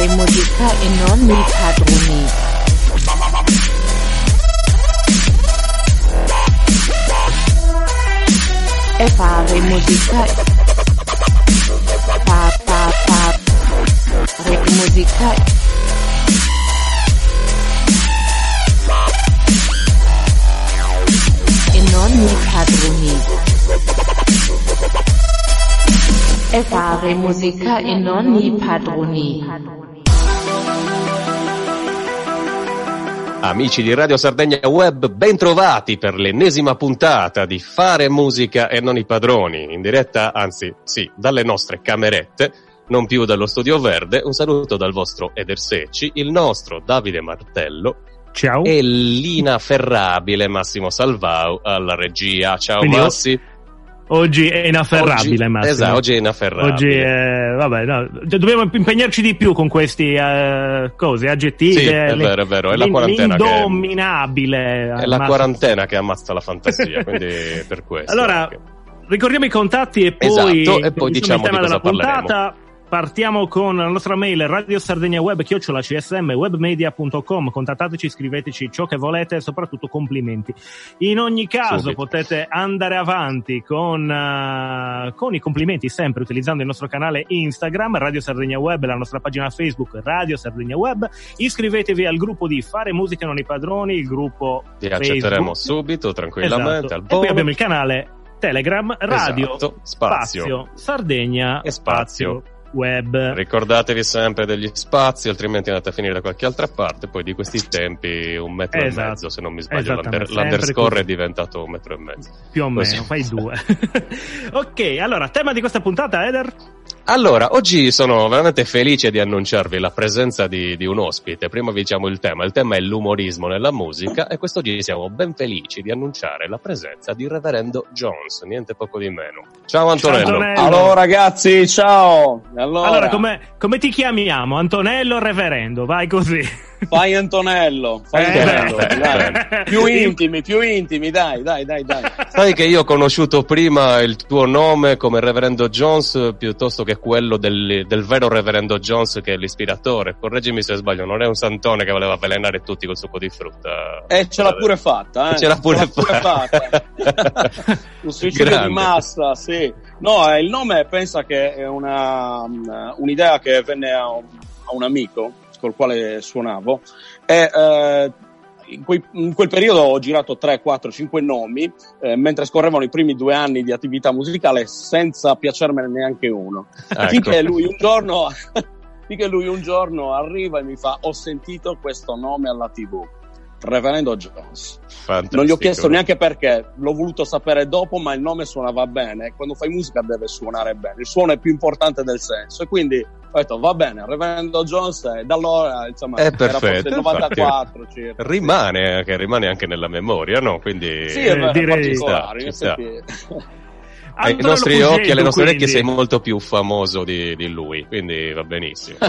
fare musica e non i padroni. E fare musica pa pa pa re musica e non i padroni. E fare musica e non i padroni. Amici di Radio Sardegna Web, bentrovati per l'ennesima puntata di Fare musica e non i padroni, in diretta, anzi, sì, dalle nostre camerette, non più dallo Studio Verde. Un saluto dal vostro Eder Secci, il nostro Davide Martello Ciao. e l'inafferrabile Massimo Salvau alla regia. Ciao Quindi Massi. Oggi è inafferrabile, Oggi- Massimo. Esatto, oggi è inafferrabile. Oggi è- vabbè, no, dobbiamo impegnarci di più con questi eh, cose, aggettivi. Sì, è le- vero, è vero, è la quarantena che- L'indominabile. È la quarantena che ammazza la fantasia, quindi per questo. Allora, anche. ricordiamo i contatti e poi, Esatto, e poi diciamo il tema di della puntata. Partiamo con la nostra mail radio sardegna web chiocciola csm webmedia.com contattateci, scriveteci ciò che volete e soprattutto complimenti. In ogni caso Subito. potete andare avanti con, eh, con i complimenti sempre utilizzando il nostro canale Instagram Radio Sardegna Web, la nostra pagina Facebook Radio Sardegna Web. Iscrivetevi al gruppo di Fare Musica Non i Padroni, il gruppo Ti accetteremo subito, tranquillamente, Esatto. al E poi volo. abbiamo il canale Telegram, Radio, Esatto, spazio. Sardegna, E spazio. Web. Ricordatevi sempre degli spazi, altrimenti andate a finire da qualche altra parte. Poi di questi tempi un metro Esatto. e mezzo, se non mi sbaglio, l'under- l'underscore così. è diventato un metro e mezzo. Più o Così. meno, fai due. ok, allora, tema di questa puntata, Eder? Allora, oggi sono veramente felice di annunciarvi la presenza di, di un ospite. Prima vi diciamo il tema. Il tema è l'umorismo nella musica e quest'oggi siamo ben felici di annunciare la presenza di Reverendo Jones, niente poco di meno. Ciao Antonello. Ciao, Antonello. Allora ragazzi, ciao! Allora, Allora, come, come ti chiamiamo? Antonello Reverendo? Vai così. Fai Antonello, fai Eh, Antonello, beh, dai. beh. più intimi, più intimi, dai, dai, dai, dai. Sai che io ho conosciuto prima il tuo nome come Reverendo Jones piuttosto che quello del, del vero Reverendo Jones che è l'ispiratore. Correggimi se sbaglio, non è un santone che voleva avvelenare tutti col succo di frutta. E ce l'ha pure fatta, eh. Ce l'ha pure fatta. Un suicidio Grande. di massa, sì. No, eh, il nome pensa che è una, um, un'idea che venne a un, a un amico col quale suonavo e eh, in, quei- in quel periodo ho girato 3, 4, 5 nomi eh, mentre scorrevano i primi due anni di attività musicale senza piacermene neanche uno. Ecco. Finché lui un giorno finché lui un giorno arriva e mi fa ho sentito questo nome alla tv Reverendo Jones Fantastico. non gli ho chiesto neanche perché l'ho voluto sapere dopo ma il nome suonava bene quando fai musica deve suonare bene il suono è più importante del senso e quindi ho detto va bene Reverendo Jones e da allora insomma È era forse perfetto, il 94 circa Rimane, che rimane anche nella memoria, no? Quindi sì è vero, direi- ci sta, ai Antonello nostri Pugello, occhi e alle nostre orecchie quindi. sei molto più famoso di, di lui, quindi va benissimo.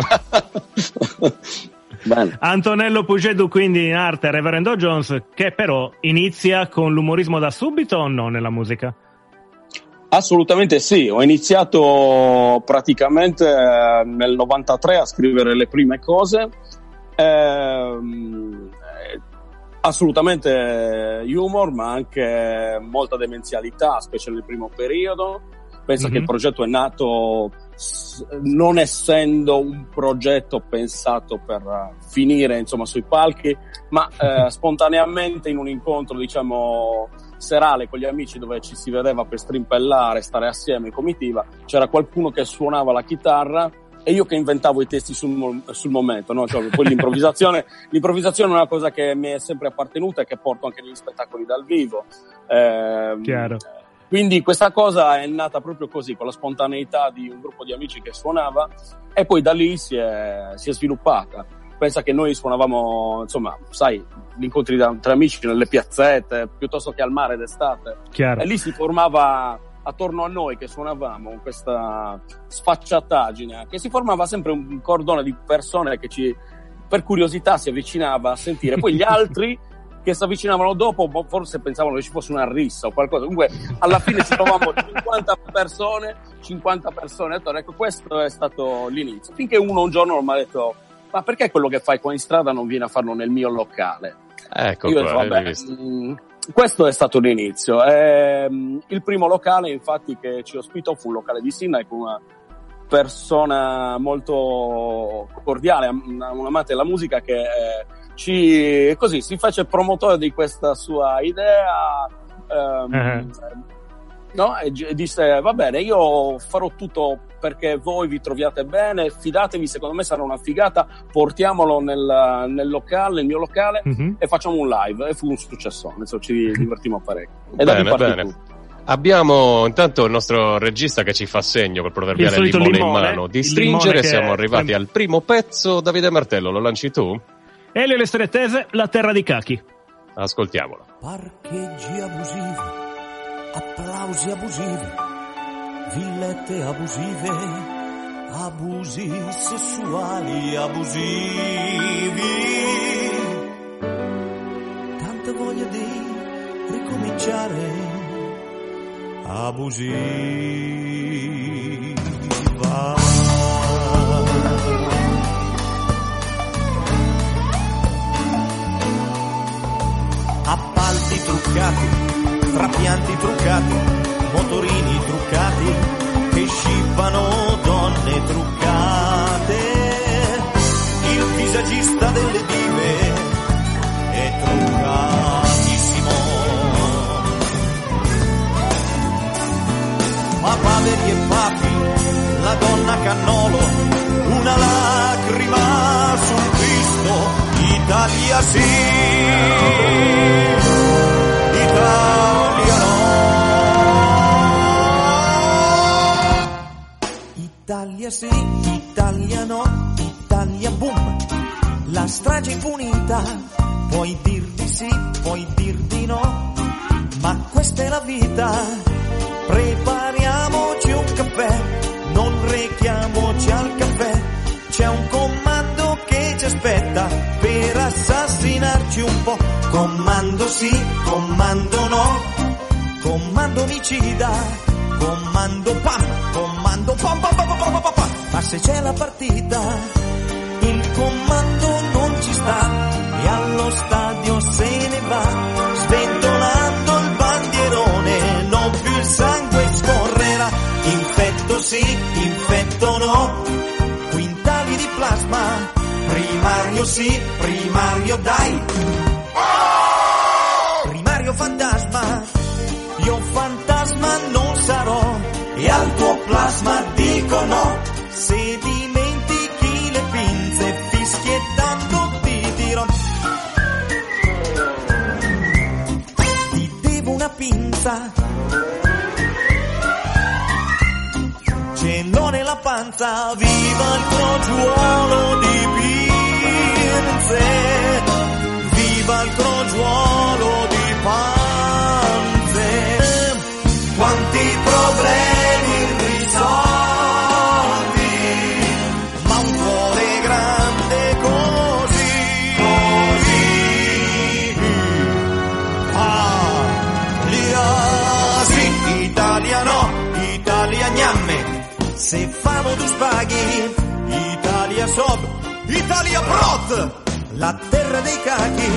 bene Antonello Pugedu, quindi in arte Reverendo Jones, che però inizia con l'umorismo da subito o no nella musica? Assolutamente sì, ho iniziato praticamente eh, nel 93 a scrivere le prime cose. Ehm, eh, assolutamente humor, ma anche molta demenzialità, specie nel primo periodo. Penso Mhm. che il progetto è nato non essendo un progetto pensato per eh, finire insomma sui palchi, ma eh, spontaneamente in un incontro, diciamo, serale con gli amici dove ci si vedeva per strimpellare, stare assieme in comitiva, c'era qualcuno che suonava la chitarra e io che inventavo i testi sul, sul momento, no? Cioè, poi l'improvvisazione, l'improvvisazione è una cosa che mi è sempre appartenuta e che porto anche negli spettacoli dal vivo. Ehm, Chiaro. quindi questa cosa è nata proprio così, con la spontaneità di un gruppo di amici che suonava e poi da lì si è, si è sviluppata. Pensa che noi suonavamo, insomma, sai, gli incontri tra amici nelle piazzette, piuttosto che al mare d'estate. Chiaro. E lì si formava attorno a noi che suonavamo questa sfacciataggine, che si formava sempre un cordone di persone che ci, per curiosità si avvicinava a sentire. Poi gli altri che si avvicinavano dopo, boh, forse pensavano che ci fosse una rissa o qualcosa. Comunque, alla fine ci trovavamo 50 persone, 50 persone. Detto, ecco, questo è stato l'inizio. Finché uno un giorno mi ha detto, ma perché quello che fai qua in strada non viene a farlo nel mio locale? Ecco Io qua, hai vabbè, mh, questo è stato l'inizio. Ehm, il primo locale, infatti, che ci ospitò fu un locale di Sinai con una persona molto cordiale, un un amante della musica che eh, ci così si fece promotore di questa sua idea. ehm, Eh. No, e, e disse va bene, io farò tutto perché voi vi troviate bene, fidatevi, secondo me sarà una figata, portiamolo nel, nel locale, nel mio locale Mhm. e facciamo un live e fu un successo, adesso ci divertimmo parecchio. E da Bene, partì bene. tutto. Abbiamo intanto il nostro regista che ci fa segno col proverbiale limone, limone, in mano di stringere. Siamo arrivati al primo pezzo. Davide Martello, lo lanci tu? Elio e le storie tese, la terra di cachi. Ascoltiamolo. Parcheggi abusivi, applausi abusivi, villette abusive, abusi sessuali abusivi. Tanta voglia di ricominciare abusiva. appalti truccati, trapianti truccati, motorini truccati, che scippano donne truccate. Il visagista delle dive è truccatissimo. Ma paveri e papi, la donna cannolo, una lacrima sul Cristo, Italia sì, Italia sì, Italia no, Italia boom, la strage impunita, puoi dir di sì, puoi dir di no, ma questa è la vita. Prepariamoci un caffè, non rechiamoci al caffè, c'è un comando che ci aspetta per assassinarci un po'. Comando sì, comando no, comando omicida, comando pam, comando pam pam pam pam pam, pam. Se c'è la partita, il comando non ci sta e allo stadio se ne va, sventolando il bandierone, non più il sangue scorrerà, infetto sì, infetto no, quintali di plasma, primario sì, primario dai, primario fantasma, io fantasma non sarò, e al tuo plasma panza, viva il crogiuolo di sob, Italia brot, la terra dei cachi.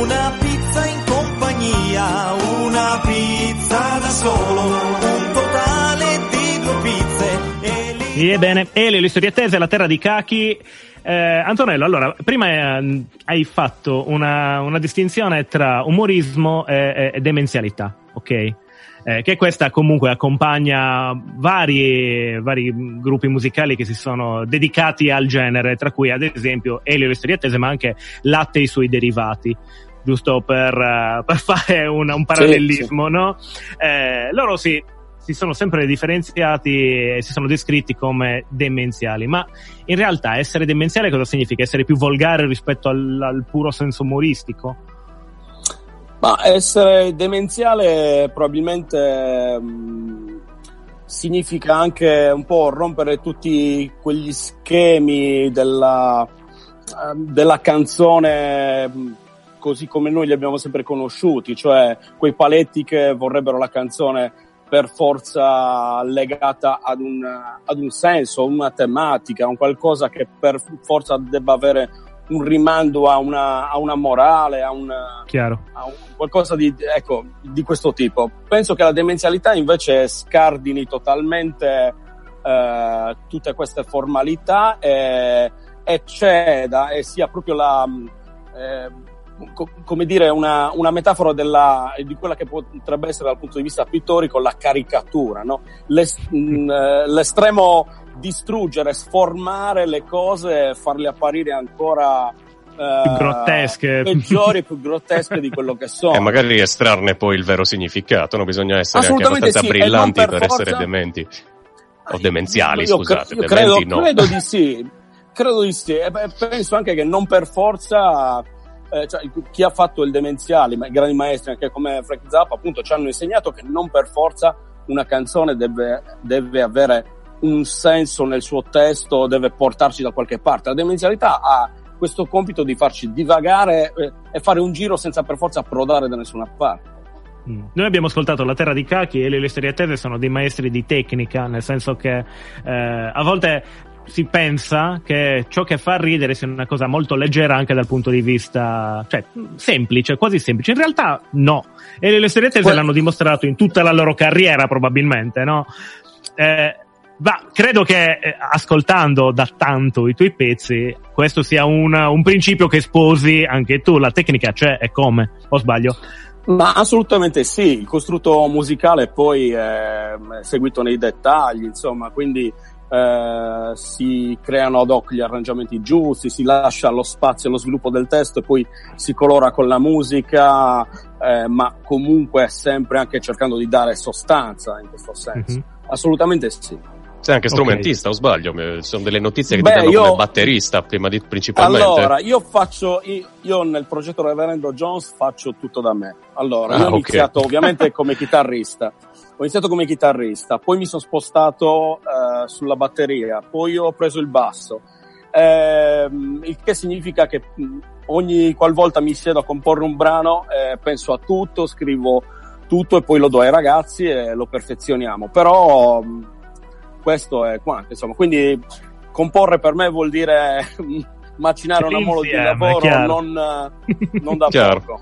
Una pizza in compagnia, una pizza da solo, un totale di due pizze. E lì... Ebbene, Elio le storie tese, la terra di cachi. Eh, Antonello, allora, prima eh, hai fatto una, una distinzione tra umorismo e, e- e demenzialità, ok? Eh, che questa comunque accompagna vari, vari gruppi musicali che si sono dedicati al genere, tra cui ad esempio Elio e le storie tese, ma anche Latte e i suoi derivati, giusto per, eh, per fare un, un parallelismo, no? Eh, loro si, si sono sempre differenziati e si sono descritti come demenziali, ma in realtà essere demenziale cosa significa? Essere più volgare rispetto al, al puro senso umoristico? Ma essere demenziale probabilmente mh, significa anche un po' rompere tutti quegli schemi della, ehm, della canzone mh, così come noi li abbiamo sempre conosciuti, cioè quei paletti che vorrebbero la canzone per forza legata ad un, ad un senso, una tematica, un qualcosa che per forza debba avere un rimando a una, a una morale, a, una, a un, qualcosa di, ecco, di questo tipo. Penso che la demenzialità invece scardini totalmente eh, tutte queste formalità e, e ceda e sia proprio la, eh, co- come dire, una, una metafora della, di quella che potrebbe essere dal punto di vista pittorico la caricatura, no? L'es- mh, eh, l'estremo distruggere, sformare le cose, farle apparire ancora uh, più grottesche, peggiori, più grottesche di quello che sono. E magari estrarne poi il vero significato, non bisogna essere anche abbastanza sì, brillanti per, per forza... essere dementi. O demenziali, io, scusate. Io credo, no. credo di sì, credo di sì. E penso anche che non per forza eh, cioè, chi ha fatto il demenziale, i grandi maestri anche come Frank Zappa, appunto, ci hanno insegnato che non per forza una canzone deve, deve avere un senso nel suo testo, deve portarci da qualche parte. La demenzialità ha questo compito di farci divagare eh, e fare un giro senza per forza approdare da nessuna parte. Mm. Noi abbiamo ascoltato La Terra di Cachi e le Lesteriatese sono dei maestri di tecnica, nel senso che eh, a volte si pensa che ciò che fa ridere sia una cosa molto leggera anche dal punto di vista, cioè, semplice, quasi semplice. In realtà no. E le Lesteriatese que- l'hanno dimostrato in tutta la loro carriera probabilmente, no? Eh, ma credo che eh, ascoltando da tanto i tuoi pezzi, questo sia un, un principio che sposi anche tu. La tecnica c'è e come, o sbaglio? Ma assolutamente sì, il costrutto musicale poi è seguito nei dettagli, insomma, quindi eh, si creano ad hoc gli arrangiamenti giusti, si lascia lo spazio e lo sviluppo del testo e poi si colora con la musica, eh, ma comunque sempre anche cercando di dare sostanza in questo senso. Mm-hmm. Assolutamente sì. Sei anche strumentista, okay. o sbaglio? Ci sono delle notizie che Beh, ti danno io... come batterista, prima di, principalmente. Allora, io faccio, io, nel progetto Reverendo Jones faccio tutto da me. Allora, ah, io ho okay. iniziato ovviamente come chitarrista. Ho iniziato come chitarrista, poi mi sono spostato uh, sulla batteria, poi ho preso il basso. Eh, il che significa che ogni qualvolta mi siedo a comporre un brano, eh, penso a tutto, scrivo tutto e poi lo do ai ragazzi e lo perfezioniamo. Però questo è quanto, insomma. Quindi comporre per me vuol dire macinare una molo di lavoro non, non da poco.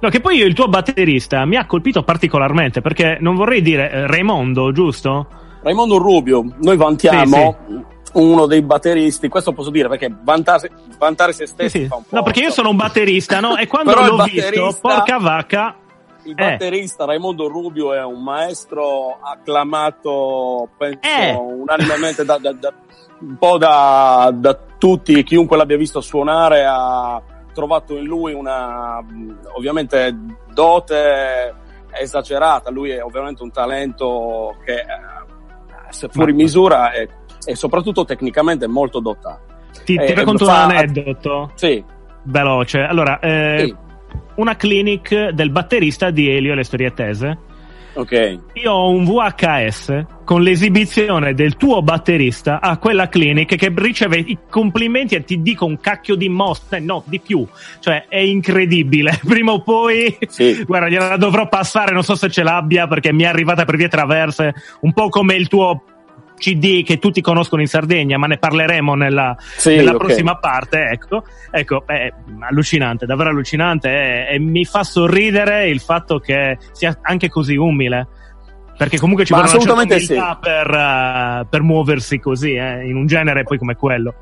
No, che poi il tuo batterista mi ha colpito particolarmente perché non vorrei dire eh, Raimondo, giusto? Raimondo Rubio, noi vantiamo sì, sì. uno dei batteristi, questo posso dire perché vantare, vantare se stessi sì, fa un po'. No, perché io sono un batterista, no? E quando l'ho visto, porca vacca, il eh. batterista eh. Raimondo Rubio è un maestro acclamato, penso, eh. unanimemente da, da, da, un po' da, da tutti, chiunque l'abbia visto suonare ha trovato in lui una, ovviamente, dote esagerata. Lui è ovviamente un talento che, eh, se fuori misura, è, e soprattutto tecnicamente molto dotato. Ti, ti racconto fa... un aneddoto? Sì. Veloce. Allora, eh, sì una clinic del batterista di Elio e le storie tese. Ok. Io ho un VHS con l'esibizione del tuo batterista a quella clinic che riceve i complimenti e ti dico un cacchio di mostre, no, di più. Cioè, è incredibile. Prima o poi, sì. guarda, gliela dovrò passare, non so se ce l'abbia perché mi è arrivata per vie traverse, un po' come il tuo CD che tutti conoscono in Sardegna, ma ne parleremo nella, sì, nella okay. prossima parte. Ecco, ecco è allucinante, davvero allucinante. E, e, mi fa sorridere il fatto che sia anche così umile. Perché comunque ci vuole una certa umiltà sì. per, uh, per, muoversi così, eh, in un genere poi come quello.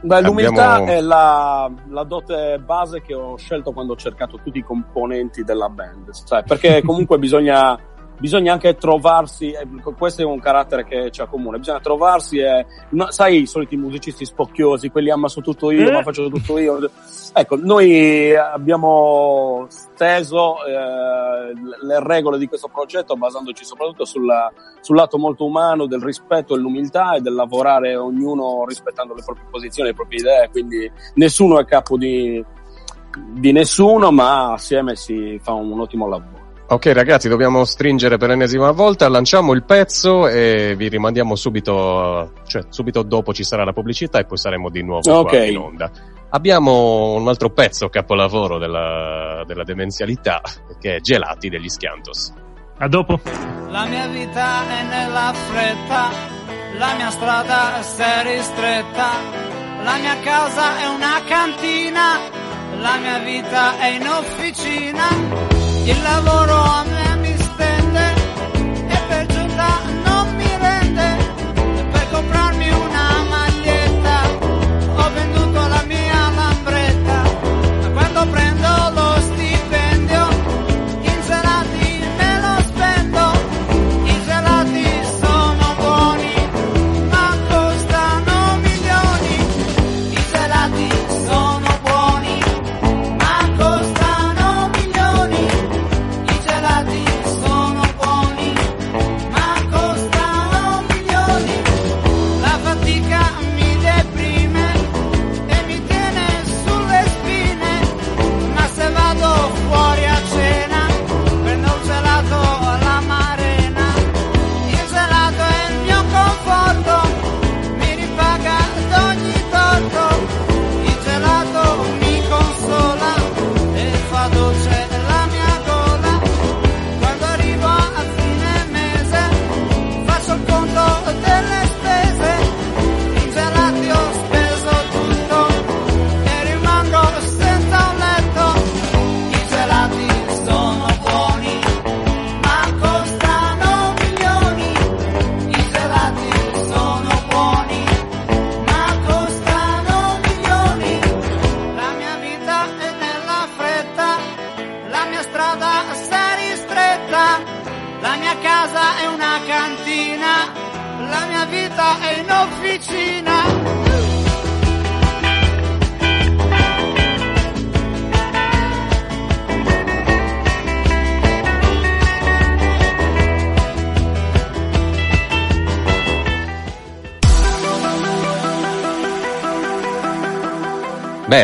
Beh, l'umiltà Abbiamo... è la, la, dote base che ho scelto quando ho cercato tutti i componenti della band. Cioè, perché comunque bisogna bisogna anche trovarsi, eh, questo è un carattere che ci accomuna, bisogna trovarsi e, no, sai i soliti musicisti spocchiosi, quelli ammasso tutto io, ma faccio tutto io. Ecco, noi abbiamo steso eh, le regole di questo progetto basandoci soprattutto sulla, sul lato molto umano del rispetto e l'umiltà e del lavorare ognuno rispettando le proprie posizioni, le proprie idee, quindi nessuno è capo di, di nessuno, ma assieme si fa un, un ottimo lavoro. Ok ragazzi, dobbiamo stringere per l'ennesima volta, lanciamo il pezzo e vi rimandiamo subito, cioè subito dopo ci sarà la pubblicità e poi saremo di nuovo okay. in onda. abbiamo un altro pezzo capolavoro della, della demenzialità, che è Gelati degli Schiantos. A dopo. La mia vita è nella fretta, la mia strada si è ristretta, la mia casa è una cantina, la mia vita è in officina, il lavoro a me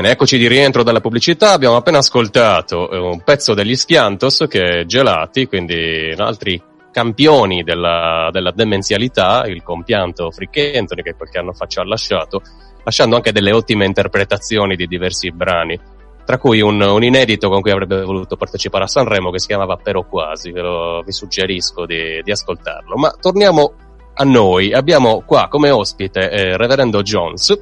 Bene, eccoci di rientro dalla pubblicità. Abbiamo appena ascoltato eh, un pezzo degli Schiantos che è Gelati, quindi altri campioni della, della demenzialità, il compianto Frick Anthony che qualche anno fa ci ha lasciato, lasciando anche delle ottime interpretazioni di diversi brani, tra cui un, un inedito con cui avrebbe voluto partecipare a Sanremo che si chiamava Però Quasi, ve lo, vi suggerisco di, di ascoltarlo. Ma torniamo a noi, abbiamo qua come ospite eh, Reverendo Jones,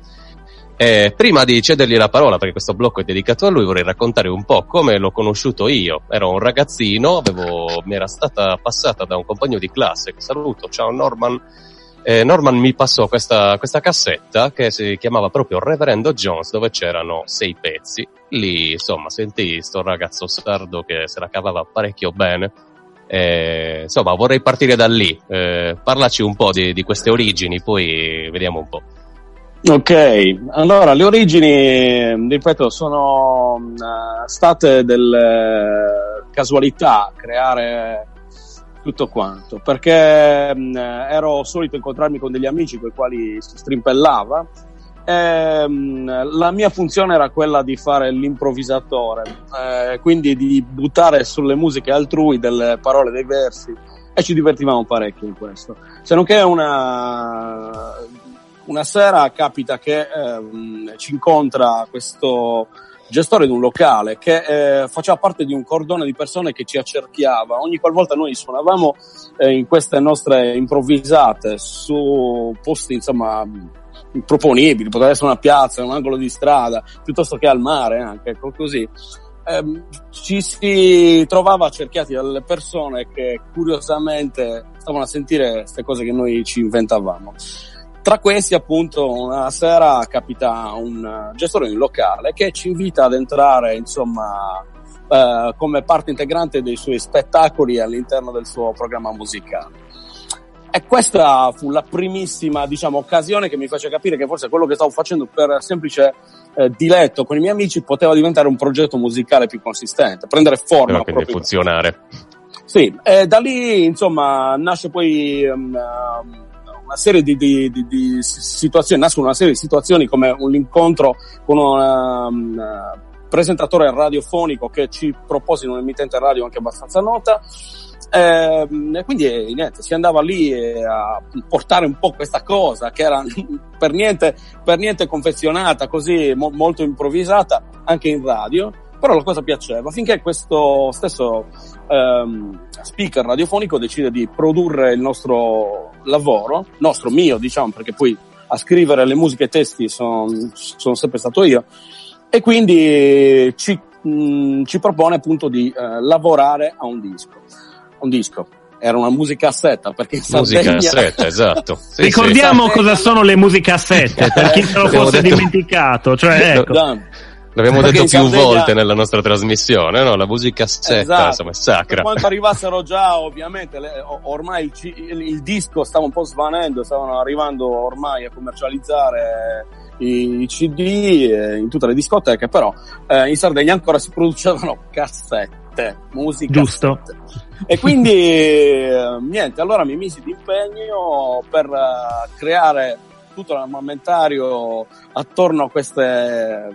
eh, prima di cedergli la parola, perché questo blocco è dedicato a lui, vorrei raccontare un po' come l'ho conosciuto io. Ero un ragazzino, avevo, mi era stata passata da un compagno di classe, che saluto, ciao Norman. Eh, Norman mi passò questa, questa cassetta che si chiamava proprio Reverendo Jones, dove c'erano sei pezzi. Lì, insomma, sentii sto ragazzo sardo che se la cavava parecchio bene. Eh, insomma, vorrei partire da lì. Eh, parlaci un po' di, di queste origini, poi vediamo un po'. Ok, allora le origini, ripeto, sono uh, state delle casualità creare tutto quanto, perché um, ero solito incontrarmi con degli amici con i quali si strimpellava e um, la mia funzione era quella di fare l'improvvisatore, eh, quindi di buttare sulle musiche altrui delle parole, dei versi e ci divertivamo parecchio in questo. Se non che una una sera capita che ehm, ci incontra questo gestore di un locale che eh, faceva parte di un cordone di persone che ci accerchiava. Ogni qualvolta noi suonavamo eh, in queste nostre improvvisate su posti, insomma, improponibili, poteva essere una piazza, un angolo di strada, piuttosto che al mare anche, ecco così. Eh, ci si trovava accerchiati dalle persone che curiosamente stavano a sentire queste cose che noi ci inventavamo. Tra questi, appunto, una sera capita un gestore di un locale che ci invita ad entrare, insomma, eh, come parte integrante dei suoi spettacoli all'interno del suo programma musicale. E questa fu la primissima, diciamo, occasione che mi fece capire che forse quello che stavo facendo per semplice eh, diletto con i miei amici poteva diventare un progetto musicale più consistente, prendere forma. Però quindi funzionare. Sì, e da lì, insomma, nasce poi um, una serie di, di, di, di, situazioni, nascono una serie di situazioni come un incontro con un uh, presentatore radiofonico che ci propose in un emittente radio anche abbastanza nota. Ehm, e quindi eh, niente, si andava lì eh, a portare un po' questa cosa che era per niente, per niente confezionata, così mo- molto improvvisata anche in radio, però la cosa piaceva finché questo stesso ehm, speaker radiofonico decide di produrre il nostro lavoro, nostro mio diciamo, perché poi a scrivere le musiche e i testi sono son sempre stato io, e quindi ci, mh, ci propone appunto di eh, lavorare a un disco un disco. Era una musicassetta perché in Sardegna... Musicassetta, esatto. Sì, Ricordiamo sì. cosa sono le musicassette, per chi se lo fosse detto- dimenticato. Cioè, ecco. Da- L'abbiamo Perché detto in più Sardegna- volte nella nostra trasmissione, no? La musicassetta, Esatto. insomma, è Per sacra. quanto arrivassero già, ovviamente, le- ormai il, il- il disco stava un po' svanendo, stavano arrivando ormai a commercializzare i, i CD eh, in tutte le discoteche, però eh, in Sardegna ancora si producevano cassette, musica. Giusto. E quindi, eh, niente, allora mi misi d'impegno per eh, creare tutto l'armamentario attorno a queste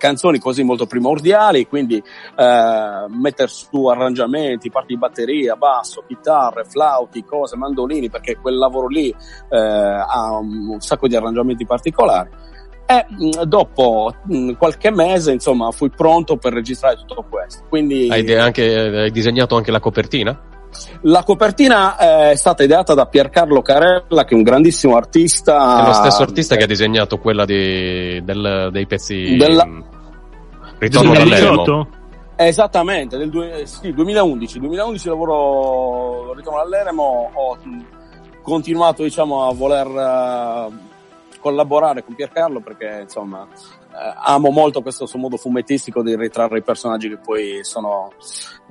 canzoni così molto primordiali, quindi eh, mettere su arrangiamenti, parti di batteria, basso, chitarre, flauti, cose, mandolini, perché quel lavoro lì eh, ha un sacco di arrangiamenti particolari. E mh, dopo mh, qualche mese, insomma, fui pronto per registrare tutto questo. Quindi Hai, anche, hai disegnato anche la copertina? La copertina eh, è stata ideata da Piercarlo Carella, che è un grandissimo artista. È lo stesso artista che ha disegnato quella di- del- dei pezzi... Della- Ritorno dall'Eremo. 2018? Esattamente, del due- sì, 2011. 2011 lavoro ritorno all'Eremo, ho continuato diciamo a voler eh, collaborare con Piercarlo perché insomma eh, amo molto questo suo modo fumettistico di ritrarre i personaggi che poi sono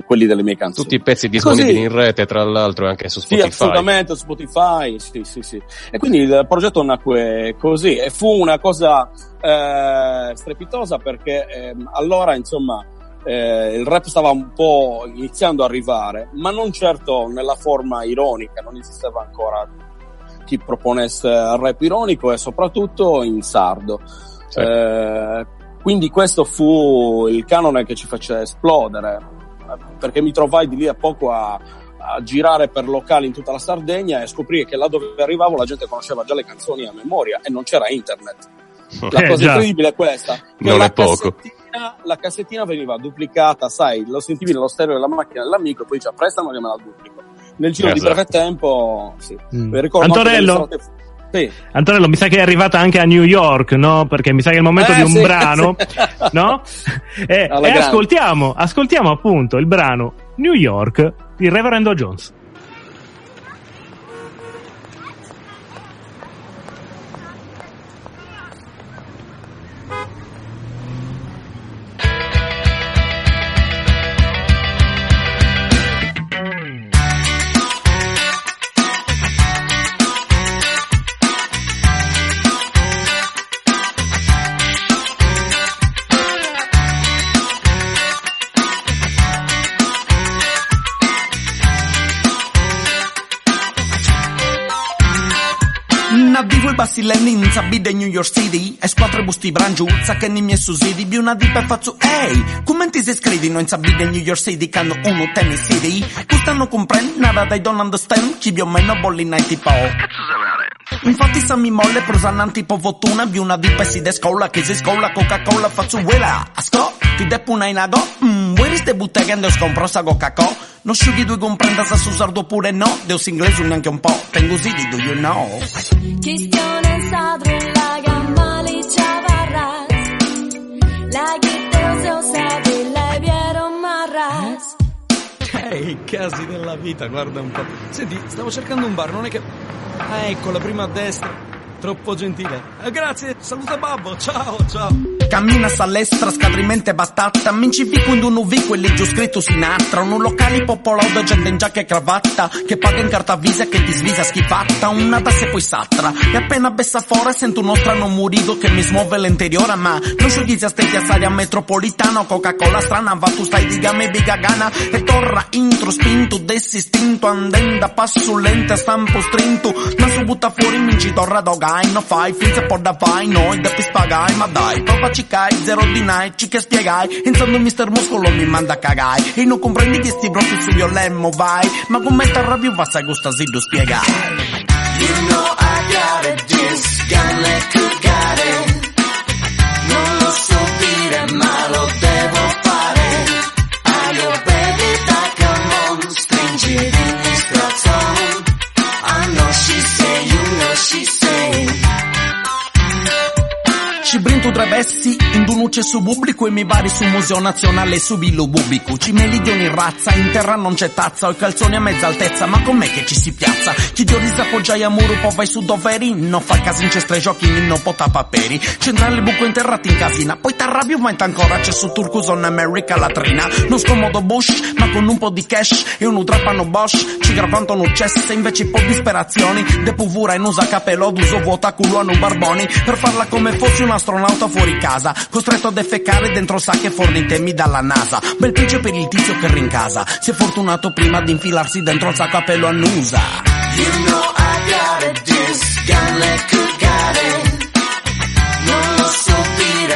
quelli delle mie canzoni. Tutti i pezzi disponibili Così. in rete, tra l'altro, anche su Sì, Spotify. assolutamente, su Spotify, sì, sì, sì. E quindi il progetto nacque così e fu una cosa eh, strepitosa perché ehm, allora, insomma, eh, il rap stava un po' iniziando ad arrivare, ma non certo nella forma ironica, non esisteva ancora chi proponesse il rap ironico e soprattutto in sardo. Sì. Eh, quindi questo fu il canone che ci fece esplodere, perché mi trovai di lì a poco a, a girare per locali in tutta la Sardegna e scoprire che là dove arrivavo la gente conosceva già le canzoni a memoria e non c'era internet. La Eh, cosa già. incredibile è questa, che Non la è poco. cassettina, la cassettina veniva duplicata, sai, lo sentivi nello stereo della macchina dell'amico e poi diceva prestano che me la duplico. Nel giro Esatto. di breve tempo, sì. Mm. Mi ricordo anche Antonello? Sì. Antonello, mi sa che è arrivata anche a New York, no? Perché mi sa che è il momento Eh, di un sì, brano, sì. no? E, e ascoltiamo, ascoltiamo appunto il brano New York di Reverendo Jones. In sabide New York City E squadre busti brangiuzza che ni miei sussidi Bi una dipa e faccio ehi Come ti si scrivino in sabide New York City Che hanno uno tennis city. Questa non comprende nada they don't understand Ci più o. Meno bolli night tipo Infatti se mi molle prosannanti tipo fortuna Vi una dipa e si descolla Che si scolla Coca-Cola faccio quella Asco ti depo una inago mm, Vuoi riste buttegando scomprosa Coca-Cola Non sciughi due comprenda se su sardo pure no Deus inglese neanche un po' Tengo sidi do you know? Cristianen sadrullagan Marras Ehi, casi della vita, guarda un po'. Senti, stavo cercando un bar, non è che... Ah, ecco, la prima a destra. Troppo gentile. Eh, grazie, saluta Babbo, ciao, ciao. Cammina all'estra, scadrimente bastata Minci fico in un UV, quelli giù scritto Sinatra. Un locale popolato, gente in giacca e cravatta Che paga in carta visa e che ti svisa schifatta Una tasse poi satra E appena bessa fuori sento uno strano murido Che mi smuove l'interiore Ma non sciogli a ste piazzare metropolitano. Coca-Cola strana, va tu stai di game biga E torra intro spinto, desistinto Andenda passo lente, stampo strinto. Ma su butta fuori minci torra dogai No fai, finza por da vai Noi da spagai, ma dai Provaci ci cai, zero deny, ci che spiegai, insomma il mister muscolo mi manda a cagai, e non comprendi che sti proprio su violemmo vai, ma commenta il review va sai gusta ziddo spiegai. You know I got it, this le cugare, non lo so dire ma lo devo fare, aio baby dai come on, ci brinto tre vessi, in dunuce su pubblico e mi vari su Museo Nazionale su Billo Bubico. Ci melidioni in razza, in terra non c'è tazza, ho i calzoni a mezza altezza, ma com'è che ci si piazza? Chi giorni si appoggiai a muro, poi vai su doveri, non fa caso in cestre giochi, non pota paperi. Centrale buco interrati in casina, poi t'arrabbio ma ancora c'è su Turcus on America latrina. Non scomodo Bush, ma con un po' di cash e un utrapano Bosch, ci gravando un cesse, invece un po' disperazioni, de puvura e usa capello d'uso vuota culo a un barboni, per farla come fossi un astronauta fuori casa, costretto a defecare dentro sacche fornitemi dalla NASA. Bel pece per il tizio che rincasa, si è fortunato prima di infilarsi dentro il sacco a pelo annusa. You know I got it, this gun cugare. Non lo so dire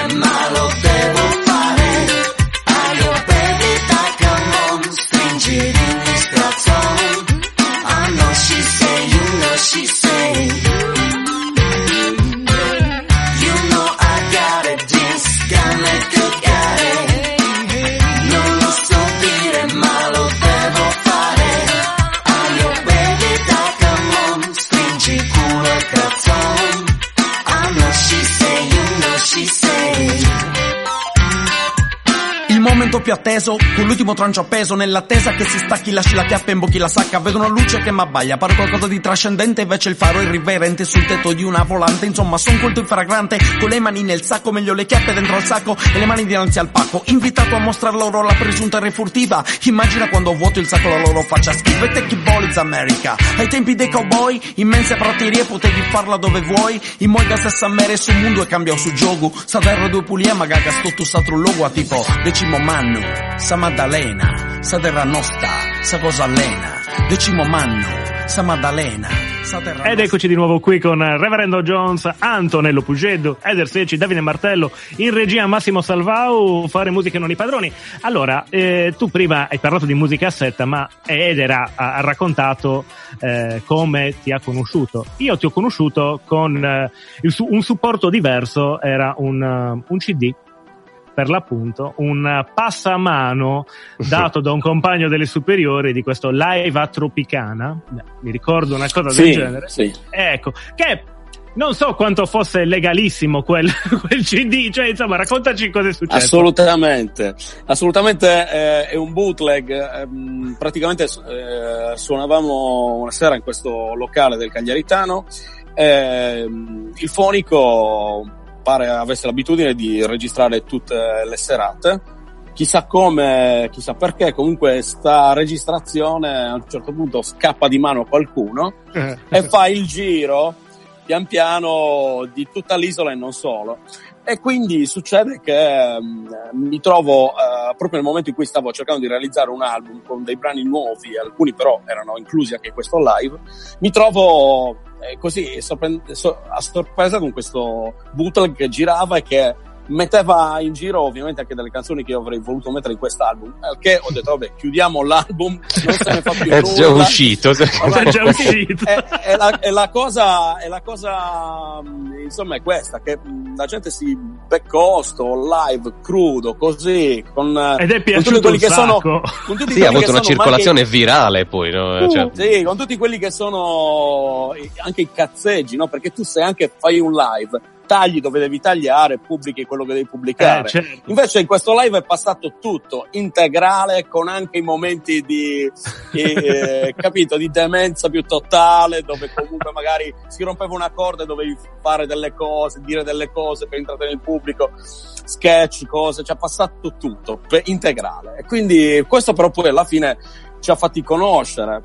momento più atteso, con l'ultimo trancio appeso, nell'attesa che si stacchi, lasci la chiappa e imbocchi la sacca, vedo una luce che m'abbaglia, pare qualcosa di trascendente, invece il faro irriverente sul tetto di una volante, insomma son colto infragrante, con le mani nel sacco, meglio le chiappe dentro al sacco e le mani dinanzi al pacco, invitato a mostrar loro la presunta refurtiva, immagina quando vuoto il sacco la loro faccia. Schiva e te chi America, ai tempi dei cowboy, immense praterie, potevi farla dove vuoi, in moida stessa mere su mondo e cambiò su gioco, sa terra due pulia, ma gaga sto tu satro logo a tipo, decimo manno, sa Maddalena, sa terra nostra, sa cosa allena, decimo manno, sa Maddalena, sa terra Ed eccoci di nuovo qui con Reverendo Jones, Antonello Pugeddo, Eder Secci, Davide Martello, in regia Massimo Salvau, fare musiche non i padroni. Allora, eh, tu prima hai parlato di musicassetta, ma Eder ha, ha raccontato eh, come ti ha conosciuto. Io ti ho conosciuto con eh, il un supporto diverso, era un, uh, un CD per l'appunto un passamano dato da un compagno delle superiori di questo live a Tropicana. Mi ricordo una cosa del Sì, genere. sì. Ecco, che non so quanto fosse legalissimo quel, quel CD, cioè insomma raccontaci cosa è successo. Assolutamente, assolutamente eh, è un bootleg. ehm, praticamente eh, suonavamo una sera in questo locale del Cagliaritano. ehm, il fonico pare avesse l'abitudine di registrare tutte le serate. Chissà come, chissà perché, comunque sta registrazione a un certo punto scappa di mano a qualcuno e fa il giro pian piano di tutta l'isola e non solo. E quindi succede che mm, mi trovo eh, proprio nel momento in cui stavo cercando di realizzare un album con dei brani nuovi, alcuni però erano inclusi anche in questo live, mi trovo eh, così sorpre- so- a sorpresa con questo bootleg che girava e che metteva in giro ovviamente anche delle canzoni che io avrei voluto mettere in quest'album, al che ho detto vabbè chiudiamo l'album, non se ne fa più È nulla. già uscito. È già uscito. E, e la, e la cosa, e la cosa mh, insomma è questa, che mh, la gente si beccò sto live crudo, così, con, Ed è con tutti quelli che sono... Con tutti Sì, ha avuto una circolazione virale poi, no? anche- Cioè, Sì, con tutti quelli che sono anche i cazzeggi, no? Perché tu sei anche, fai un live, tagli dove devi tagliare, pubblichi quello che devi pubblicare. Eh, certo. Invece in questo live è passato tutto integrale con anche i momenti di, eh, capito, di demenza più totale dove comunque magari si rompeva una corda e dovevi fare delle cose, dire delle cose per intrattenere il pubblico, sketch, cose, ci ha passato tutto, integrale. E quindi questo però poi alla fine ci ha fatti conoscere.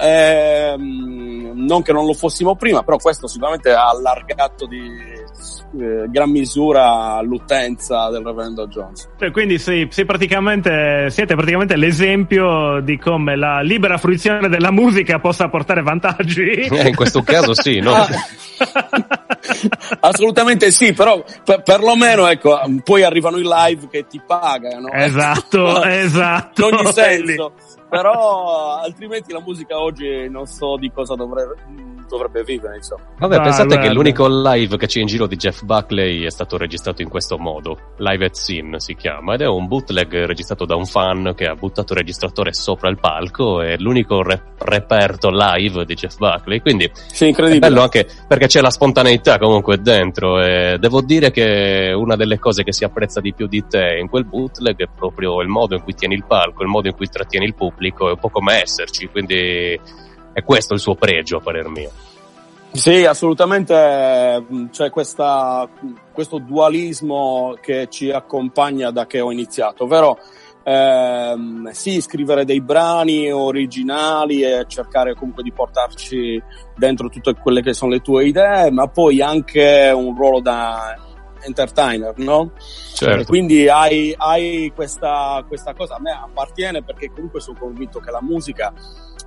Ehm, non che non lo fossimo prima, però questo sicuramente ha allargato di eh, gran misura l'utenza del Reverendo Jones. Cioè, quindi sei, sei praticamente, siete praticamente l'esempio di come la libera fruizione della musica possa portare vantaggi. eh, in questo caso sì, no? Ah, Assolutamente sì, però per, perlomeno ecco, poi arrivano i live che ti pagano. Esatto, esatto. In ogni senso. Però altrimenti la musica oggi non so di cosa dovrebbe, dovrebbe vivere, insomma. Vabbè, Ah, pensate guarda. che l'unico live che c'è in giro di Jeff Buckley è stato registrato in questo modo. Live at Scene si chiama, ed è un bootleg registrato da un fan che ha buttato il registratore sopra il palco, è l'unico re- reperto live di Jeff Buckley, quindi Sì, è incredibile. bello anche perché c'è la spontaneità comunque dentro e devo dire che una delle cose che si apprezza di più di te in quel bootleg è proprio il modo in cui tieni il palco, il modo in cui trattieni il pubblico, è un po' come esserci, quindi è questo il suo pregio a parer mio. Sì, assolutamente mh, c'è questa, questo dualismo che ci accompagna da che ho iniziato, ovvero ehm, sì, scrivere dei brani originali e cercare comunque di portarci dentro tutte quelle che sono le tue idee, ma poi anche un ruolo da entertainer, no? Certo. quindi hai, hai questa, questa cosa, a me appartiene perché comunque sono convinto che la musica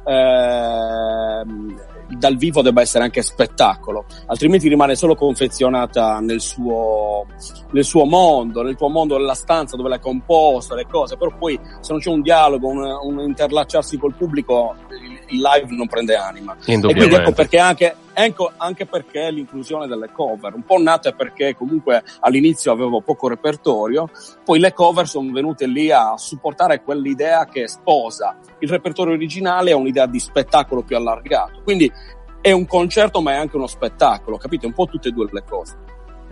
ehm, dal vivo debba essere anche spettacolo, altrimenti rimane solo confezionata nel suo, nel suo mondo, nel tuo mondo della stanza dove l'hai composta, le cose, però poi se non c'è un dialogo, un, un interlacciarsi col pubblico, il, live non prende anima. E quindi ecco perché anche, ecco, anche perché l'inclusione delle cover, un po' nata perché comunque all'inizio avevo poco repertorio, poi le cover sono venute lì a supportare quell'idea che sposa il repertorio originale a un'idea di spettacolo più allargato. Quindi è un concerto ma è anche uno spettacolo, capite? Un po' tutte e due le cose.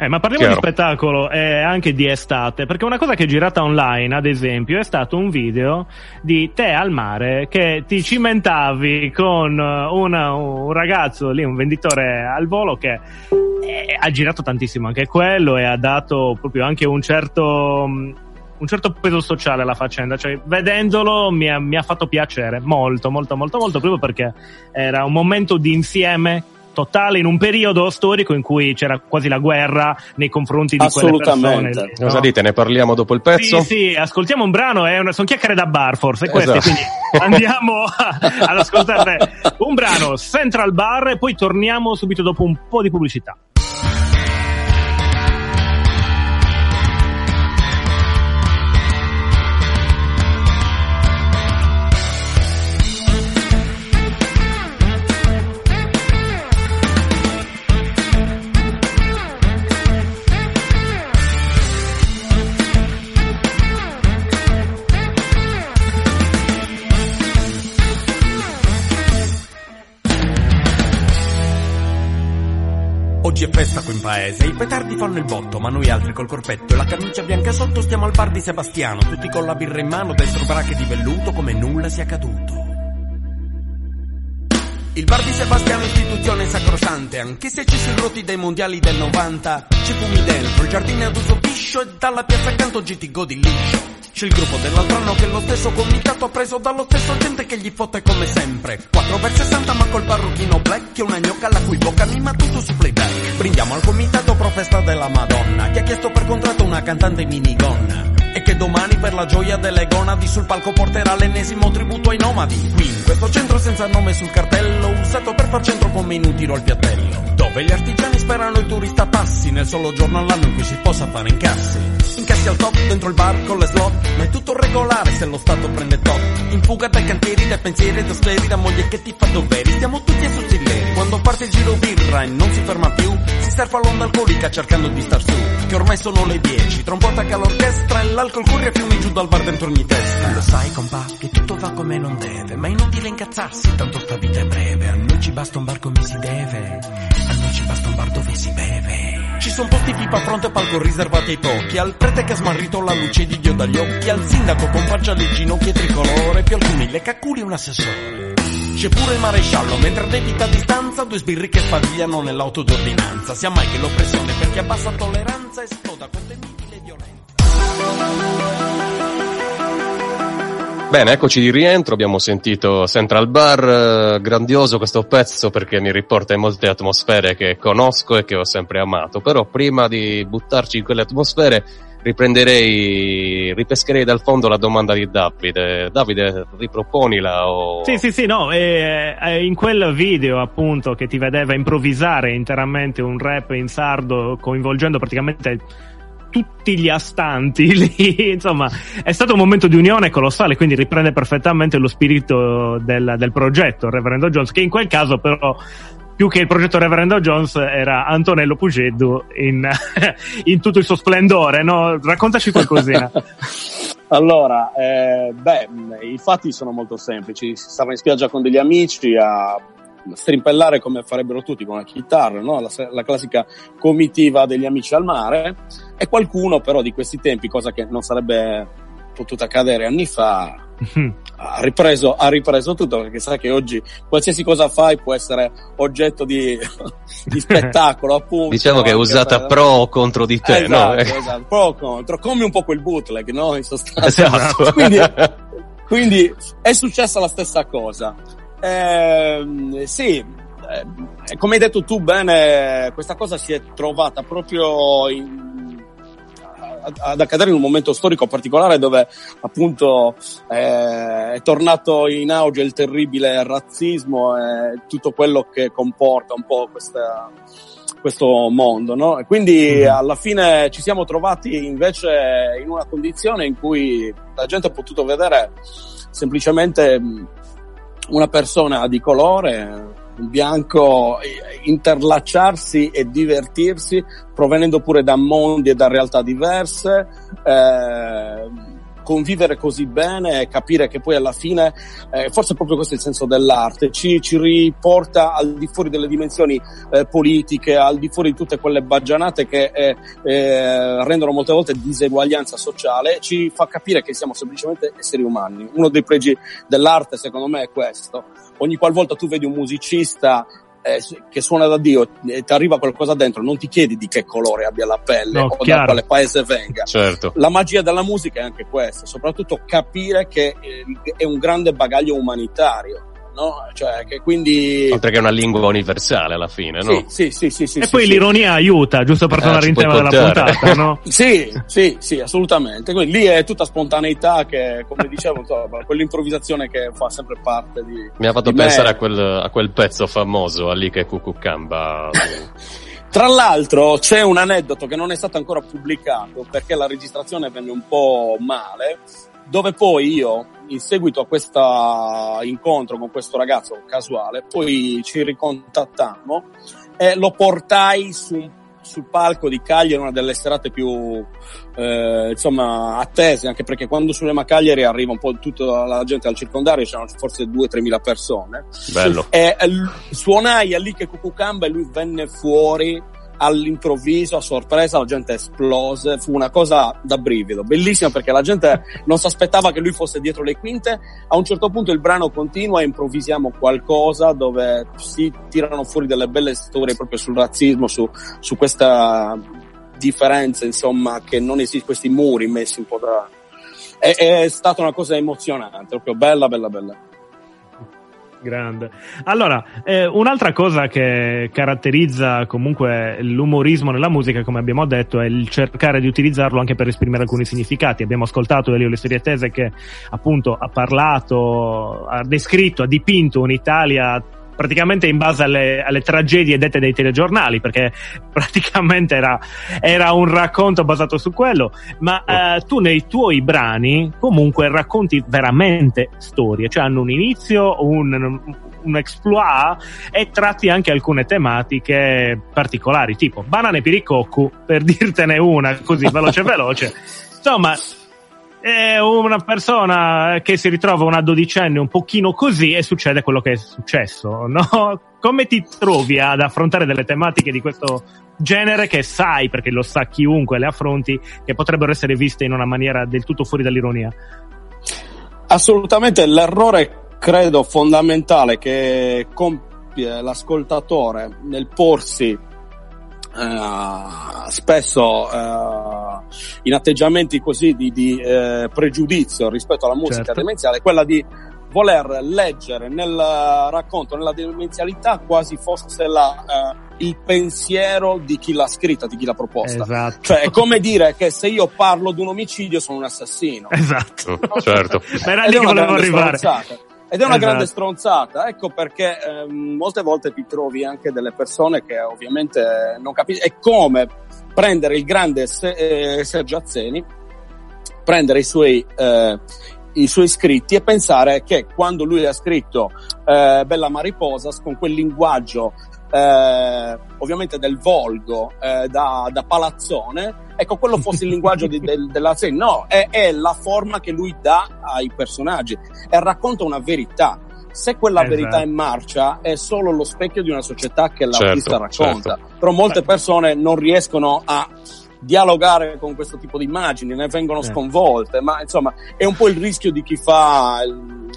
Eh, ma parliamo Chiaro. di spettacolo e anche di estate, perché una cosa che è girata online, ad esempio, è stato un video di te al mare che ti cimentavi con eh, una- un ragazzo lì, un venditore al volo che eh, ha girato tantissimo anche quello e ha dato proprio anche un certo, mh, un certo peso sociale alla faccenda, cioè vedendolo mi ha, mi ha fatto piacere molto, molto, molto, molto, proprio perché era un momento di insieme totale in un periodo storico in cui c'era quasi la guerra nei confronti di quelle persone. No? Cosa dite? Ne parliamo dopo il pezzo? Sì, sì, ascoltiamo un brano, è una, sono chiacchiere da bar forse queste, Esatto. quindi andiamo a- ad ascoltare un brano Central Bar e poi torniamo subito dopo un po' di pubblicità. Paese, i petardi fanno il botto, ma noi altri col corpetto e la camicia bianca sotto stiamo al bar di Sebastiano, tutti con la birra in mano, dentro brache di velluto come nulla sia accaduto. Il bar di Sebastiano istituzione sacrosante, anche se ci si rotti dai mondiali del 90, ci fumi dentro, il giardino ad uso piscio e dalla piazza accanto ci ti godi liscio. C'è il gruppo dell'altro anno che lo stesso comitato ha preso dallo stesso gente che gli fotte come sempre. 4 per 60 ma col parrucchino black che una gnocca la cui bocca mima tutto su playback. Brindiamo al comitato pro festa della Madonna che ha chiesto per contratto una cantante minigonna. E che domani per la gioia delle gonadi sul palco porterà l'ennesimo tributo ai nomadi. Qui in questo centro senza nome sul cartello, usato per far centro come inutile al piattello. Dove gli artigiani sperano il turista passi nel solo giorno all'anno in cui si possa fare incassi. Incassi al top dentro il bar con le slot, ma è tutto regolare se lo Stato prende top. In fuga dai cantieri, dai pensieri, da sferi, da moglie che ti fa doveri. Stiamo tutti a sussileri. Quando parte il giro birra e non si ferma più, si serva l'onda alcolica cercando di star su. Che ormai sono le 10, tra un po' l'orchestra e l'alcol corre a fiumi giù dal bar dentro ogni testa. Lo sai, compa, che tutto va come non deve, ma è inutile incazzarsi, tanto sta vita è breve. A noi ci basta un bar come si deve, a noi ci basta un bar dove si beve. Ci sono posti pipa fronte e palco riservati ai pochi, al prete che ha smarrito la luce di Dio dagli occhi, al sindaco con faccia le ginocchia tricolore, più alcuni le cacculi e un assessore. C'è pure il maresciallo, mentre debita a distanza due sbirri che sbadigliano nell'auto d'ordinanza. Sia mai che l'oppressione per chi abbassa tolleranza esploda con temibile violenza. Bene, eccoci di rientro, abbiamo sentito Central Bar, eh, grandioso questo pezzo perché mi riporta in molte atmosfere che conosco e che ho sempre amato, però prima di buttarci in quelle atmosfere riprenderei, ripescherei dal fondo la domanda di Davide. Davide, riproponila o... Sì, sì, sì, no, eh, eh, in quel video appunto che ti vedeva improvvisare interamente un rap in sardo coinvolgendo praticamente tutti gli astanti lì, insomma, è stato un momento di unione colossale, quindi riprende perfettamente lo spirito del, del progetto Reverendo Jones, che in quel caso però più che il progetto Reverendo Jones era Antonello Pugeddu in, in tutto il suo splendore, no? Raccontaci qualcosina. allora, eh, beh, i fatti sono molto semplici. Si stava in spiaggia con degli amici a strimpellare come farebbero tutti con la chitarra, no? la, la, classica comitiva degli amici al mare e qualcuno però di questi tempi, cosa che non sarebbe potuta accadere anni fa, ha ripreso, ha ripreso tutto perché sai che oggi qualsiasi cosa fai può essere oggetto di, di spettacolo appunto. Diciamo che è usata per... pro o contro di te, esatto, no? Esatto, pro o contro, come un po' quel bootleg, no? In sostanza. Esatto. quindi, quindi è successa la stessa cosa. Eh, sì, eh, come hai detto tu bene, questa cosa si è trovata proprio in, ad accadere in un momento storico particolare dove appunto eh, è tornato in auge il terribile razzismo e tutto quello che comporta un po' questa, questo mondo, no? E quindi mm-hmm. alla fine ci siamo trovati invece in una condizione in cui la gente ha potuto vedere semplicemente una persona di colore, un bianco, interlacciarsi e divertirsi, provenendo pure da mondi e da realtà diverse, eh, convivere così bene e capire che poi alla fine, eh, forse proprio questo è il senso dell'arte, ci, ci riporta al di fuori delle dimensioni eh, politiche, al di fuori di tutte quelle baggianate che eh, eh, rendono molte volte diseguaglianza sociale, ci fa capire che siamo semplicemente esseri umani. Uno dei pregi dell'arte secondo me è questo. Ogni qualvolta tu vedi un musicista eh, che suona da Dio e ti arriva qualcosa dentro, non ti chiedi di che colore abbia la pelle no, o chiaro. da quale paese venga. Certo. La magia della musica è anche questa, soprattutto capire che eh, è un grande bagaglio umanitario. No? Cioè, che quindi... Oltre che una lingua universale alla fine, no? Sì, sì, sì, sì E sì, poi sì. l'ironia aiuta, giusto per Eh, tornare ci in tema della puntata, no? Sì, sì, sì, assolutamente. Quindi lì è tutta spontaneità che, come dicevo, insomma, quell'improvvisazione che fa sempre parte di... Mi ha fatto pensare a quel, a quel pezzo famoso, a lì che Cucucamba. Tra l'altro c'è un aneddoto che non è stato ancora pubblicato perché la registrazione venne un po' male, dove poi io, in seguito a questo incontro con questo ragazzo casuale, poi ci ricontattammo e lo portai su, sul palco di Cagliari, una delle serate più eh, insomma attese, anche perché quando suoniamo a Cagliari arriva un po' tutta la gente al circondario, c'erano forse 2-3 mila persone. Bello. E l- suonai a lì che Cucucamba e lui venne fuori all'improvviso, a sorpresa, la gente esplose, fu una cosa da brivido, bellissima perché la gente non si aspettava che lui fosse dietro le quinte, a un certo punto il brano continua e improvvisiamo qualcosa dove si tirano fuori delle belle storie proprio sul razzismo, su, su questa differenza, insomma, che non esiste, questi muri messi un po' da... È, è stata una cosa emozionante, proprio bella, bella, bella. Grande. Allora, eh, un'altra cosa che caratterizza comunque l'umorismo nella musica, come abbiamo detto, è il cercare di utilizzarlo anche per esprimere alcuni significati. Abbiamo ascoltato Elio Le Storie Tese che appunto ha parlato, ha descritto, ha dipinto un'Italia praticamente in base alle, alle tragedie dette dai telegiornali, perché praticamente era, era un racconto basato su quello, ma eh, tu nei tuoi brani comunque racconti veramente storie, cioè hanno un inizio, un, un exploit e tratti anche alcune tematiche particolari, tipo banane piricoccu, per dirtene una così veloce veloce. Insomma, è una persona che si ritrova una dodicenne un pochino così e succede quello che è successo, no? Come ti trovi ad affrontare delle tematiche di questo genere che sai, perché lo sa chiunque le affronti, che potrebbero essere viste in una maniera del tutto fuori dall'ironia? Assolutamente l'errore credo fondamentale che compie l'ascoltatore nel porsi eh, spesso eh, in atteggiamenti così di, di eh, pregiudizio rispetto alla musica Certo. demenziale è quella di voler leggere nel racconto, nella demenzialità, quasi fosse la, eh, il pensiero di chi l'ha scritta, di chi l'ha proposta. Esatto. Cioè, è come dire che se io parlo di un omicidio sono un assassino. Esatto. Certo. Ma era lì che volevo arrivare. stronzata. Ed è una Esatto. grande stronzata, ecco perché ehm, molte volte ti trovi anche delle persone che ovviamente non capiscono. È come prendere il grande Se- eh, Sergio Azzeni, prendere i suoi, eh, i suoi scritti e pensare che quando lui ha scritto eh, Bella Mariposas con quel linguaggio eh, ovviamente del volgo eh, da, da palazzone. Ecco quello fosse il linguaggio di, del, della serie. No è, è la forma che lui dà ai personaggi. E racconta una verità. Se quella Esatto. verità è in marcia è solo lo specchio di una società che l'artista Certo, racconta. certo. però molte persone non riescono a dialogare con questo tipo di immagini, ne vengono Eh. sconvolte, ma insomma è un po' il rischio di chi fa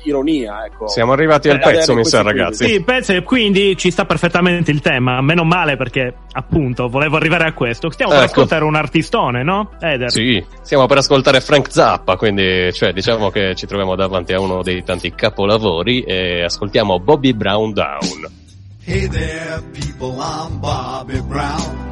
ironia, ecco. Siamo arrivati al pezzo, mi sa, ragazzi. Sì, penso, e quindi ci sta perfettamente il tema. Meno male perché, appunto, volevo arrivare a questo. Stiamo per Ecco. ascoltare un artistone, no? Eder. Sì, stiamo per ascoltare Frank Zappa, quindi cioè, diciamo che ci troviamo davanti a uno dei tanti capolavori e ascoltiamo Bobby Brown Down. Hey there, people, I'm Bobby Brown.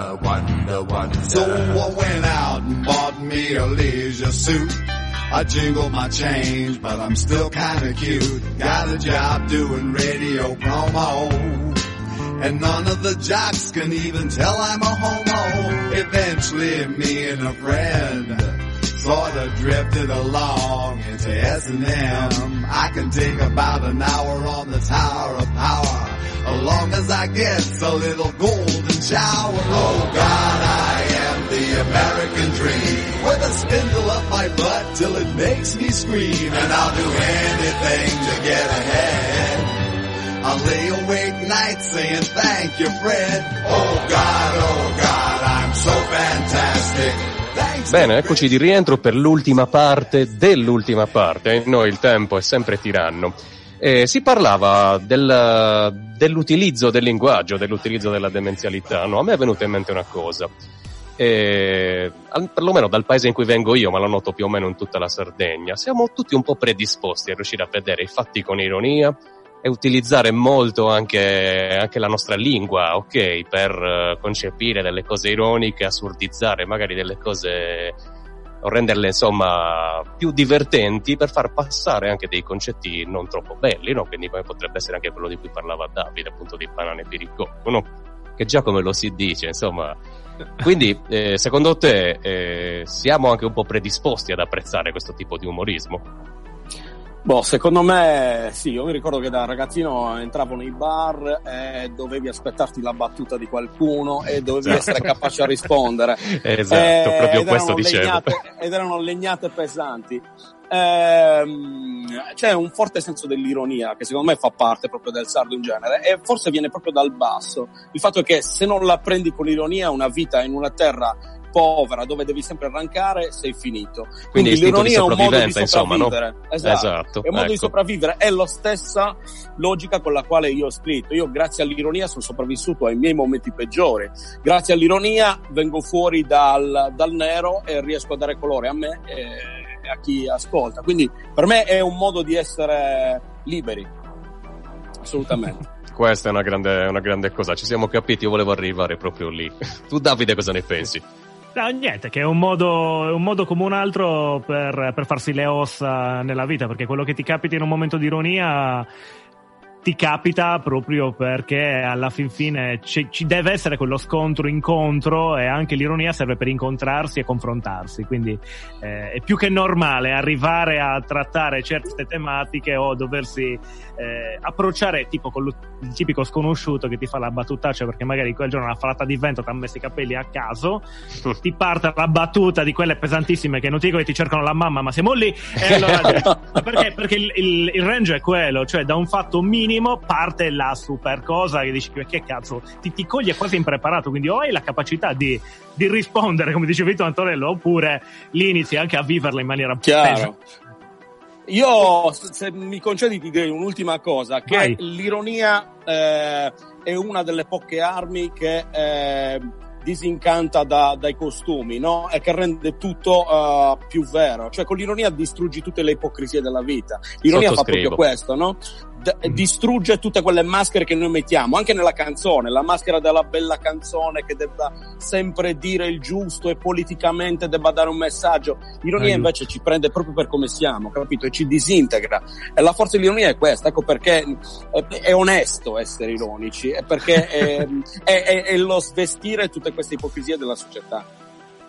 So I went out and bought me a leisure suit. I jingle my change, but I'm still kinda cute. Got a job doing radio promo. And none of the jocks can even tell I'm a homo. Eventually me and a friend sort of drifted along into S&M. I can take about an hour on the Tower of Power. As long as I get a little golden shower. Oh God, I the American dream. With a spindle up my butt till it makes me scream. And I'll do anything to get ahead. I'll lay awake nights saying thank you, Fred. Oh God, oh God, I'm so fantastic. Bene, eccoci di rientro per l'ultima parte dell'ultima parte. E noi il tempo è sempre tiranno. Eh, si parlava del- dell'utilizzo del linguaggio, dell'utilizzo della demenzialità. No, a me è venuta in mente una cosa. Eh, al- perlomeno dal paese in cui vengo io, ma lo noto più o meno in tutta la Sardegna, siamo tutti un po' predisposti a riuscire a vedere i fatti con ironia e utilizzare molto anche, anche la nostra lingua, ok, per eh, concepire delle cose ironiche, assurdizzare magari delle cose o renderle insomma più divertenti per far passare anche dei concetti non troppo belli, no? Quindi come potrebbe essere anche quello di cui parlava Davide, appunto di banane piricocco, no? Che già come lo si dice, insomma. Quindi, eh, secondo te, eh, siamo anche un po' predisposti ad apprezzare questo tipo di umorismo? Boh, secondo me sì, io mi ricordo che da ragazzino entravo nei bar e dovevi aspettarti la battuta di qualcuno e dovevi Esatto. essere capace a rispondere. Esatto, Eh, proprio questo dicevo. legnate- ed erano legnate pesanti. Ehm, c'è un forte senso dell'ironia che secondo me fa parte proprio del sardo in genere e forse viene proprio dal basso. Il fatto è che se non la prendi con ironia una vita in una terra povera, dove devi sempre arrancare, sei finito. Quindi istinto di l'ironia è un modo di sopravvivenza, insomma, no? sopravvivere. Esatto. Esatto, È un modo di ecco. sopravvivere, è la stessa logica con la quale io ho scritto. Io, grazie all'ironia, sono sopravvissuto ai miei momenti peggiori. Grazie all'ironia, vengo fuori dal, dal nero e riesco a dare colore a me e a chi ascolta. Quindi, per me è un modo di essere liberi. Assolutamente. Questa è una grande, una grande cosa, ci siamo capiti, io volevo arrivare proprio lì. Tu Davide cosa ne pensi? No, niente, che è un modo, un modo come un altro per, per farsi le ossa nella vita, perché quello che ti capita in un momento di ironia ti capita proprio perché alla fin fine ci, ci deve essere quello scontro incontro e anche l'ironia serve per incontrarsi e confrontarsi. Quindi eh, è più che normale arrivare a trattare certe tematiche o doversi eh, approcciare tipo con lo- il tipico sconosciuto che ti fa la battutaccia perché magari quel giorno una falata di vento ti ha messo i capelli a caso ti parte la battuta di quelle pesantissime che non ti dico che ti cercano la mamma ma siamo lì allora perché, perché il, il- il range è quello cioè da un fatto minimo parte la super cosa che dici "Ma che cazzo ti, ti coglie quasi impreparato quindi o hai la capacità di, di rispondere come dicevi tu Antonello oppure lì inizi anche a viverla in maniera Chiaro. Io, se mi concedi, ti direi un'ultima cosa, che Vai. l'ironia eh, è una delle poche armi che eh, disincanta da- dai costumi, no? E che rende tutto eh, più vero. Cioè, con l'ironia distruggi tutte le ipocrisie della vita. L'ironia fa proprio questo, no? D- distrugge tutte quelle maschere che noi mettiamo, anche nella canzone, la maschera della bella canzone che debba sempre dire il giusto e politicamente debba dare un messaggio. L'ironia invece ci prende proprio per come siamo, capito? E ci disintegra. E la forza dell'ironia è questa, ecco perché è, è onesto essere ironici, è perché è, è- è- è lo svestire tutte queste ipocrisie della società.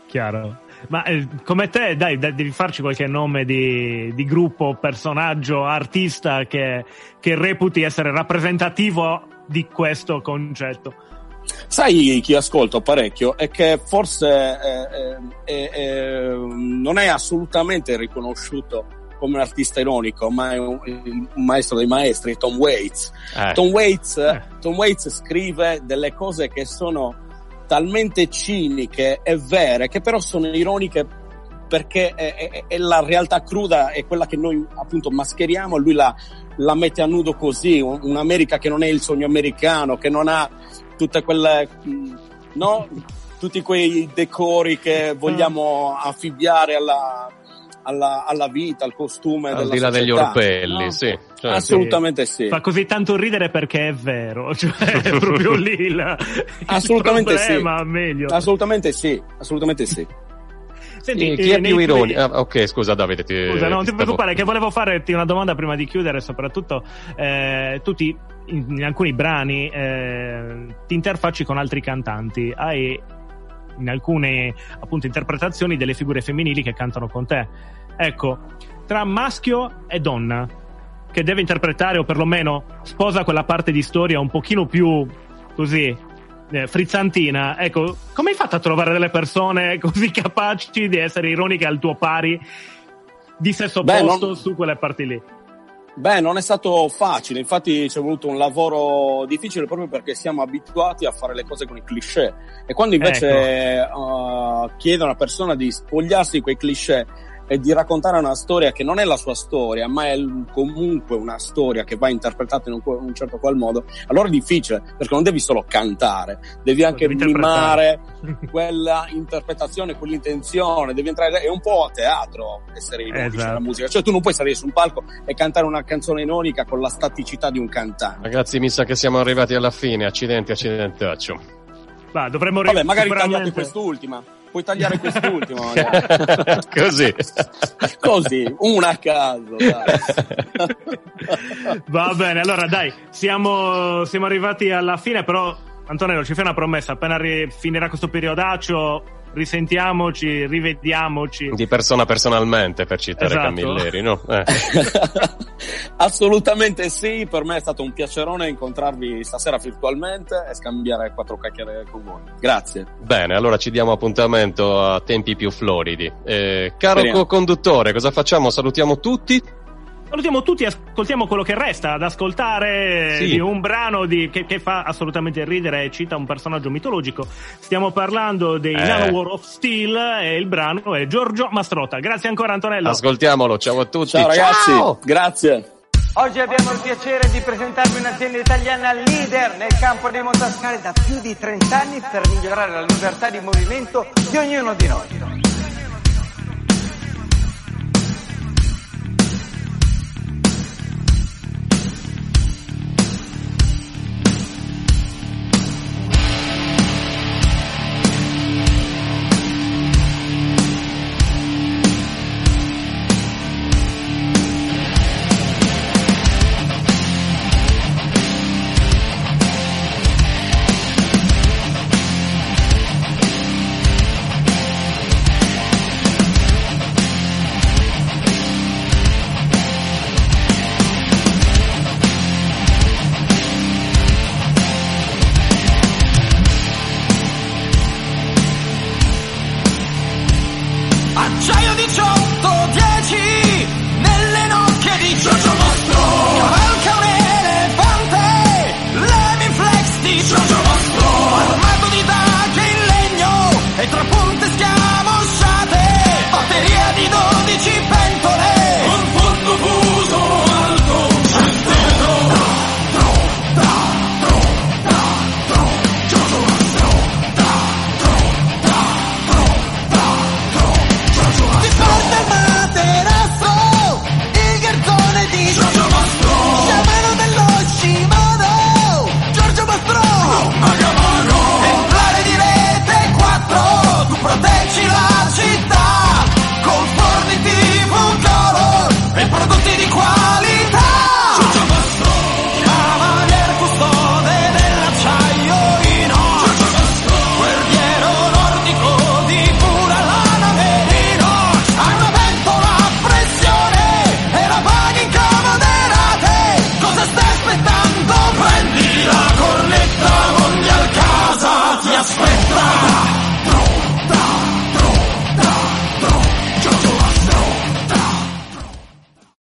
Chiaro. Ma eh, come te, dai, dai, devi farci qualche nome di, di gruppo, personaggio, artista che, che reputi essere rappresentativo di questo concetto. Sai chi ascolto parecchio è che forse eh, eh, eh, eh, non è assolutamente riconosciuto come un artista ironico, ma è un, un maestro dei maestri, Tom Waits. Eh, Tom Waits, Eh. Tom Waits scrive delle cose che sono talmente ciniche e vere, che però sono ironiche perché è, è- è la realtà cruda, è quella che noi appunto mascheriamo e lui la, la mette a nudo così, un- un'America che non è il sogno americano, che non ha tutte quelle, no? Tutti quei decori che vogliamo affibbiare alla, alla, alla vita, al costume al della di là degli orpelli, no? sì. certo. Assolutamente sì. Fa così tanto ridere perché è vero, cioè è proprio lì il, Assolutamente il sì. problema, meglio. Assolutamente sì, assolutamente sì. Senti, Chi, chi è eh, nei più ironico? Ah, ok, scusa Davide, ti, Scusa, no, non ti stavo- preoccupare, che volevo farti una domanda prima di chiudere, soprattutto eh, tu ti- in, in alcuni brani eh, ti interfacci con altri cantanti, hai in alcune appunto interpretazioni delle figure femminili che cantano con te. Ecco, tra maschio e donna, che deve interpretare o perlomeno sposa quella parte di storia un pochino più così eh, frizzantina, ecco, come hai fatto a trovare delle persone così capaci di essere ironiche al tuo pari di sesso Beh, opposto non- su quelle parti lì? Beh, non è stato facile, infatti ci è voluto un lavoro difficile proprio perché siamo abituati a fare le cose con i cliché e quando invece Ecco. uh, chiede a una persona di spogliarsi di quei cliché e di raccontare una storia che non è la sua storia, ma è comunque una storia che va interpretata in un, un certo qual modo, allora è difficile perché non devi solo cantare, devi anche Devi interpretare. mimare quella interpretazione, quell'intenzione, devi entrare, è un po' a teatro essere ironici Esatto. nella musica, cioè tu non puoi salire su un palco e cantare una canzone ironica con la staticità di un cantante. Ragazzi, mi sa che siamo arrivati alla fine. Accidenti, accidentaccio. Ma dovremmo Vabbè, magari sicuramente- tagliate quest'ultima, puoi tagliare quest'ultima magari. Così. Così, una a caso. Va bene, allora dai, siamo, siamo arrivati alla fine, però Antonello ci fai una promessa, appena ri- finirà questo periodaccio risentiamoci, rivediamoci. Di persona personalmente, per citare Esatto. Camilleri, no? Eh. Assolutamente sì, per me è stato un piacerone incontrarvi stasera virtualmente e scambiare quattro chiacchiere con voi. Grazie. Bene, allora ci diamo appuntamento a tempi più floridi. Eh, caro co-conduttore, cosa facciamo? Salutiamo tutti? Salutiamo tutti e ascoltiamo quello che resta ad ascoltare Sì. di un brano di- che, che fa assolutamente ridere e cita un personaggio mitologico. Stiamo parlando dei Eh. Nano War of Steel e il brano è Giorgio Mastrota. Grazie ancora Antonello. Ascoltiamolo, ciao a tutti. Ciao ragazzi, Ciao! grazie. Oggi abbiamo il piacere di presentarvi un'azienda italiana leader nel campo dei motorscale da più di 30 anni per migliorare la libertà di movimento di ognuno di noi.